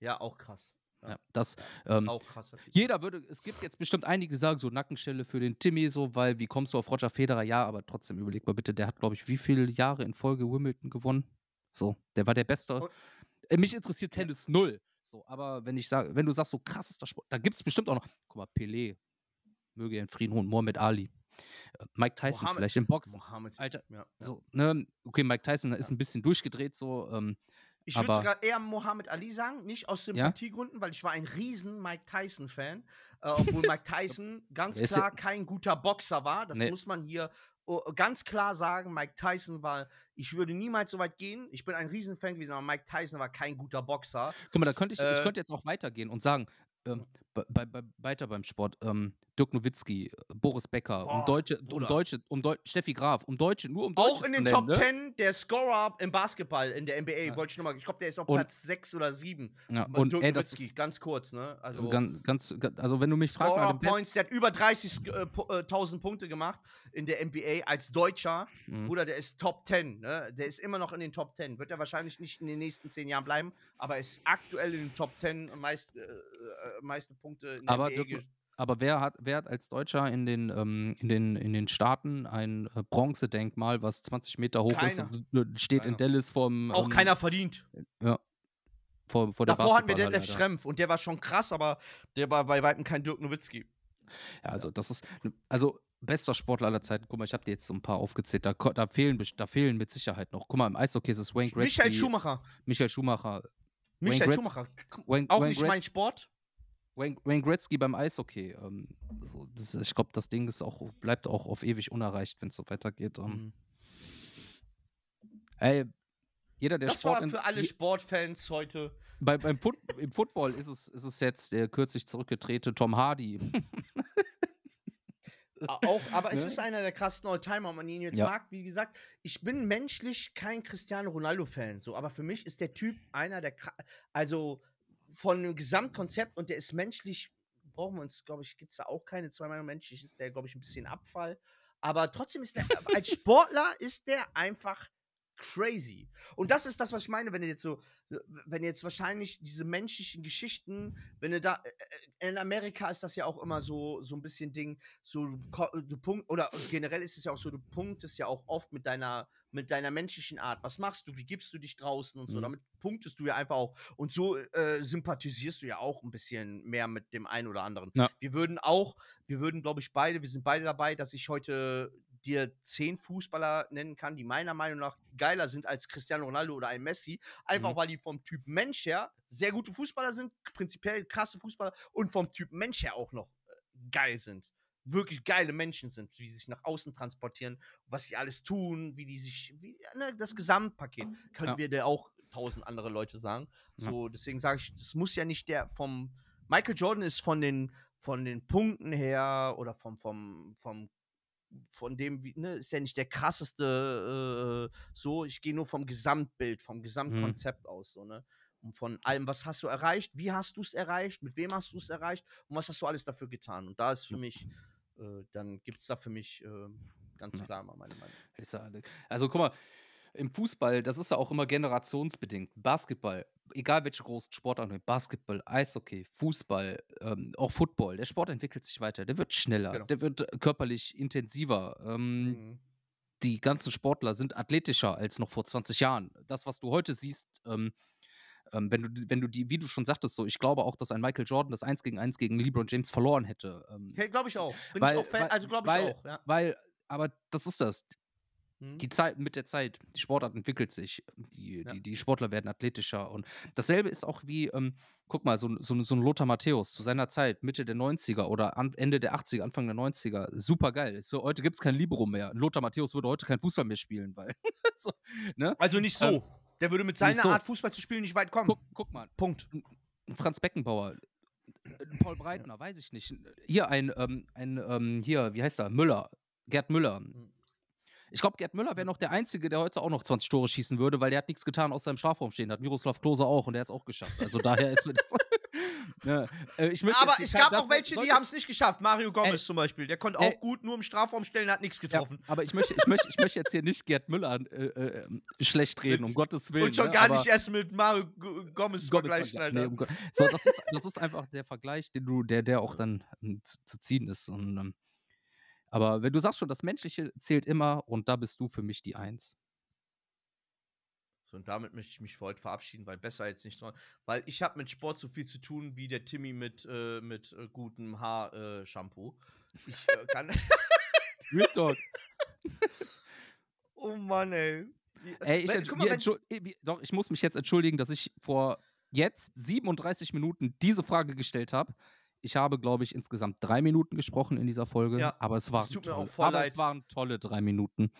Ja, auch krass. Ja. Das, ähm, Auch krass. Jeder würde, es gibt jetzt bestimmt einige, die sagen so Nackenstelle für den Timmy, so, weil wie kommst du auf Roger Federer? Ja, aber trotzdem überleg mal bitte, der hat, glaube ich, wie viele Jahre in Folge Wimbledon gewonnen? So, der war der Beste. Und- Äh, Mich interessiert Tennis null. So, aber wenn ich sage, wenn du sagst, so krass ist der Sport, da gibt es bestimmt auch noch, guck mal, Pelé, möge er in Frieden ruhen, Mohammed Ali, äh, Mike Tyson Mohammed- vielleicht im Boxen. Mohammed. Alter, Ja, ja. So, ne, okay, Mike Tyson ist Ja. ein bisschen durchgedreht, so, ähm, Ich würde sogar eher Mohammed Ali sagen, nicht aus Sympathiegründen, weil ich war ein riesen Mike Tyson-Fan. Äh, obwohl Mike Tyson ganz ja- klar kein guter Boxer war. Das Nee. muss man hier oh, ganz klar sagen. Mike Tyson war, ich würde niemals so weit gehen. Ich bin ein Riesenfan gewesen, aber Mike Tyson war kein guter Boxer. Guck mal, da könnte ich, ich Äh, könnte jetzt auch weitergehen und sagen, ähm, bei, bei, weiter beim Sport, ähm, Dirk Nowitzki, Boris Becker, um Boah, Deutsche, um Bruder. Deutsche, um Deu Steffi Graf, um Deutsche, nur um Deutsche Auch in den nennen, Top ne? 10 der Scorer im Basketball in der NBA, Ja. wollte ich nochmal. Ich glaube, der ist auf Und- Platz 6 oder 7. Ja, Dirk und ey, das Nowitzki, ist ganz kurz, ne? Also ganz, ganz, also wenn du mich fragst, Scorer besten- Points, der hat über 30 äh, äh, 1000 Punkte gemacht in der NBA als Deutscher. Mhm. Bruder, der ist Top 10, ne? Der ist immer noch in den Top 10. Wird er wahrscheinlich nicht in den nächsten 10 Jahren bleiben, aber ist aktuell in den Top 10 meist, äh, äh, meiste Punkte in der Aber. Dirk- Aber wer hat, wer hat als Deutscher in den, ähm, in den, in den Staaten ein äh, Bronzedenkmal, was 20 Meter hoch ist Keiner. und äh, steht in Keiner. Dallas vom. Auch ähm, keiner verdient. Vor, vor der Davor hatten wir Detlef. Schrempf und der war schon krass, aber der war bei Weitem kein Dirk Nowitzki. Ja, also das ist, also bester Sportler aller Zeiten. Guck mal, ich habe dir jetzt so ein paar aufgezählt. Da, da, fehlen, da fehlen mit Sicherheit noch. Guck mal, im Eishockey ist es Wayne Gretzky. Michael Schumacher. Michael Schumacher. Michael Schumacher. Wayne, Auch Wayne, nicht mein Gretz, Sport. Wayne, Wayne Gretzky beim Eishockey. Ähm, so, das, ich glaube, das Ding ist auch, bleibt auch auf ewig unerreicht, wenn es so weitergeht. Ähm, Mhm. Ey, jeder, der Das Sport war in- für alle Sportfans heute. bei, beim Foot, Im Football ist es, ist es jetzt der kürzlich zurückgetretene Tom Hardy. Auch, aber es Ne? ist einer der krassen Oldtimer, ob man ihn jetzt Ja. mag. Wie gesagt, ich bin menschlich kein Cristiano Ronaldo-Fan, so, aber für mich ist der Typ einer der, also von dem Gesamtkonzept und der ist menschlich, brauchen wir uns, glaube ich, gibt es da auch keine zwei Meinungen. Menschlich ist der, glaube ich, ein bisschen Abfall. Aber trotzdem ist der, als Sportler ist der einfach crazy. Und das ist das, was ich meine, wenn ihr jetzt so, wenn jetzt wahrscheinlich diese menschlichen Geschichten, wenn ihr da, äh, in Amerika ist das ja auch immer so, so ein bisschen Ding, so, du punkt, oder generell ist es ja auch so, du punktest ja auch oft mit deiner, mit deiner menschlichen Art. Was machst du? Wie gibst du dich draußen und so? Mhm. Damit punktest du ja einfach auch. Und so äh, sympathisierst du ja auch ein bisschen mehr mit dem einen oder anderen. Ja. Wir würden auch, wir würden, glaube ich, beide, wir sind beide dabei, dass ich heute dir zehn Fußballer nennen kann, die meiner Meinung nach geiler sind als Cristiano Ronaldo oder ein Messi. Einfach Mhm. weil die vom Typ Mensch her sehr gute Fußballer sind, prinzipiell krasse Fußballer und vom Typ Mensch her auch noch äh, geil sind. Wirklich geile Menschen sind, wie sie sich nach außen transportieren, was sie alles tun, wie die sich, wie, ne, das Gesamtpaket. Können Ja. wir dir auch tausend andere Leute sagen. So, deswegen sage ich, das muss ja nicht der vom Michael Jordan ist von den von den Punkten her oder vom vom vom von dem, wie, ne, ist ja nicht der krasseste, äh, so, ich gehe nur vom Gesamtbild, vom Gesamtkonzept aus, so, ne? Und von allem, was hast du erreicht, wie hast du es erreicht, mit wem hast du es erreicht und was hast du alles dafür getan? Und da ist für mich, äh, dann gibt es da für mich äh, ganz klar mal meine Meinung. Also guck mal, im Fußball, das ist ja auch immer generationsbedingt. Basketball, egal welche großen Sportarten, Basketball, Eishockey, Fußball, ähm, auch Football, der Sport entwickelt sich weiter, der wird schneller, Genau. der wird äh, körperlich intensiver. Ähm, Mhm. Die ganzen Sportler sind athletischer als noch vor 20 Jahren. Das, was du heute siehst, ähm, Ähm, wenn, du, wenn du die, wie du schon sagtest, so, ich glaube auch, dass ein Michael Jordan das 1 gegen 1 gegen LeBron James verloren hätte. Ähm, Okay, glaube ich auch. Bin Weil- ich auch Fan, also glaube ich weil- auch, ja. weil, aber das ist das. Hm. Die Zeit, mit der Zeit, die Sportart entwickelt sich, die, Ja. die, die Sportler werden athletischer und dasselbe ist auch wie, ähm, guck mal, so, ein- so, so ein Lothar Matthäus zu seiner Zeit, Mitte der 90er oder an, Ende der 80er, Anfang der 90er, super geil. So, heute gibt es kein Libero mehr. Lothar Matthäus würde heute kein Fußball mehr spielen, weil, so, ne? Also nicht so. Ähm, Der würde mit seiner so. Art, Fußball zu spielen, nicht weit kommen. Guck, guck mal, Punkt. Franz Beckenbauer, Paul Breitner, weiß ich nicht. Hier ein, ähm, ein ähm, hier, wie heißt er? Müller, Gerd Müller. Ich glaube, Gerd Müller wäre noch der Einzige, der heute auch noch 20 Tore schießen würde, weil der hat nichts getan außer im Strafraum stehen. Hat Miroslav Klose auch und der hat es auch geschafft. Also daher ist mir das. ja, äh, ich Aber es gab auch welche, die haben es nicht geschafft. Mario Gomez Ey. zum Beispiel. Der konnte Ey. auch gut nur im Strafraum stellen, hat nichts Ja, getroffen. aber ich möchte, ich, möchte, ich möchte jetzt hier nicht Gerd Müller äh, äh, ähm, schlecht reden, um Gottes Willen. Und schon ne, gar aber- nicht erst mit Mario Gomez, Gomez vergleichen, Alter. nee, um so, das ist, das ist einfach der Vergleich, den du, der, der auch dann ähm, zu, zu ziehen ist. Und, ähm, aber wenn du sagst schon, das Menschliche zählt immer und da bist du für mich die Eins. So, und damit möchte ich mich für heute verabschieden, weil besser jetzt nicht dran. Weil ich habe mit Sport so viel zu tun wie der Timmy mit, äh, mit äh, gutem Haarshampoo. ich äh, kann. Real Talk. oh Mann, ey. Ey, ich, Wenn- mal, wenn- doch, ich muss mich jetzt entschuldigen, dass ich vor jetzt 37 Minuten diese Frage gestellt habe. Ich habe, glaube ich, insgesamt drei Minuten gesprochen in dieser Folge, Ja, aber es waren, tolle, aber es waren tolle drei Minuten.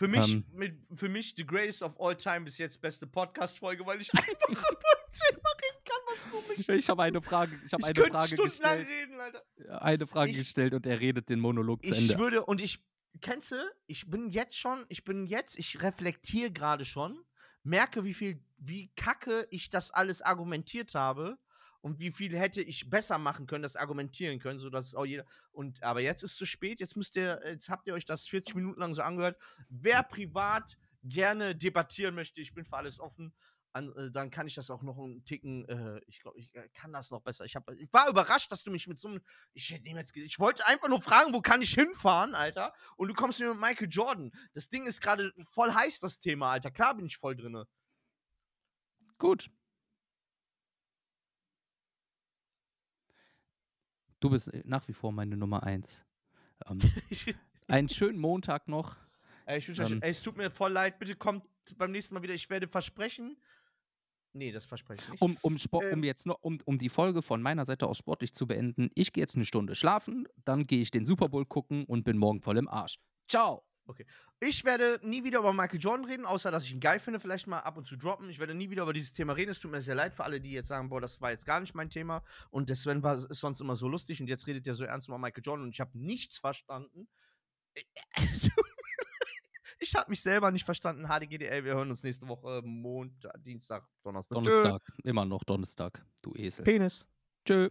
Für mich, Ähm. mit, für mich, the greatest of all time bis jetzt beste Podcast-Folge, weil ich einfach Thema reden kann, was du mich. Ich habe eine Frage, ich habe ich eine Frage stundenlang gestellt, reden, Alter. eine Frage Ich- gestellt und er redet den Monolog zu Ich Ende. würde, und ich, kennst du, ich bin jetzt schon, ich bin jetzt, ich reflektiere gerade schon, merke, wie viel, wie kacke ich das alles argumentiert habe und wie viel hätte ich besser machen können, das argumentieren können, sodass es auch jeder. Und aber jetzt ist zu spät, jetzt müsst ihr, jetzt habt ihr euch das 40 Minuten lang so angehört. Wer privat gerne debattieren möchte, ich bin für alles offen. An, äh, dann kann ich das auch noch einen Ticken, äh, ich glaube, ich äh, kann das noch besser. Ich, hab, ich war überrascht, dass du mich mit so einem, ich hätte ge- ich wollte einfach nur fragen, wo kann ich hinfahren, Alter? Und du kommst mir mit Michael Jordan. Das Ding ist gerade voll heiß, das Thema, Alter. Klar bin ich voll drinne. Gut. Du bist äh, nach wie vor meine Nummer eins. Ähm, einen schönen Montag noch. Ey, ich wünsche euch, Ähm. ey, es tut mir voll leid, bitte kommt beim nächsten Mal wieder. Ich werde versprechen. Nee, das verspreche ich nicht. Um, um, Sport, um Ähm. jetzt noch, um, um die Folge von meiner Seite aus sportlich zu beenden, ich gehe jetzt eine Stunde schlafen, dann gehe ich den Super Bowl gucken und bin morgen voll im Arsch. Ciao! Okay. Ich werde nie wieder über Michael Jordan reden, außer dass ich ihn geil finde, vielleicht mal ab und zu droppen. Ich werde nie wieder über dieses Thema reden. Es tut mir sehr leid für alle, die jetzt sagen, boah, das war jetzt gar nicht mein Thema. Und der Sven war, ist sonst immer so lustig und jetzt redet er so ernst über Michael Jordan und ich habe nichts verstanden. Ich habe mich selber nicht verstanden. HDGDL, wir hören uns nächste Woche Montag, Dienstag, Donnerstag. Donnerstag, Tschö. immer noch Donnerstag, du Esel. Penis. Tschö.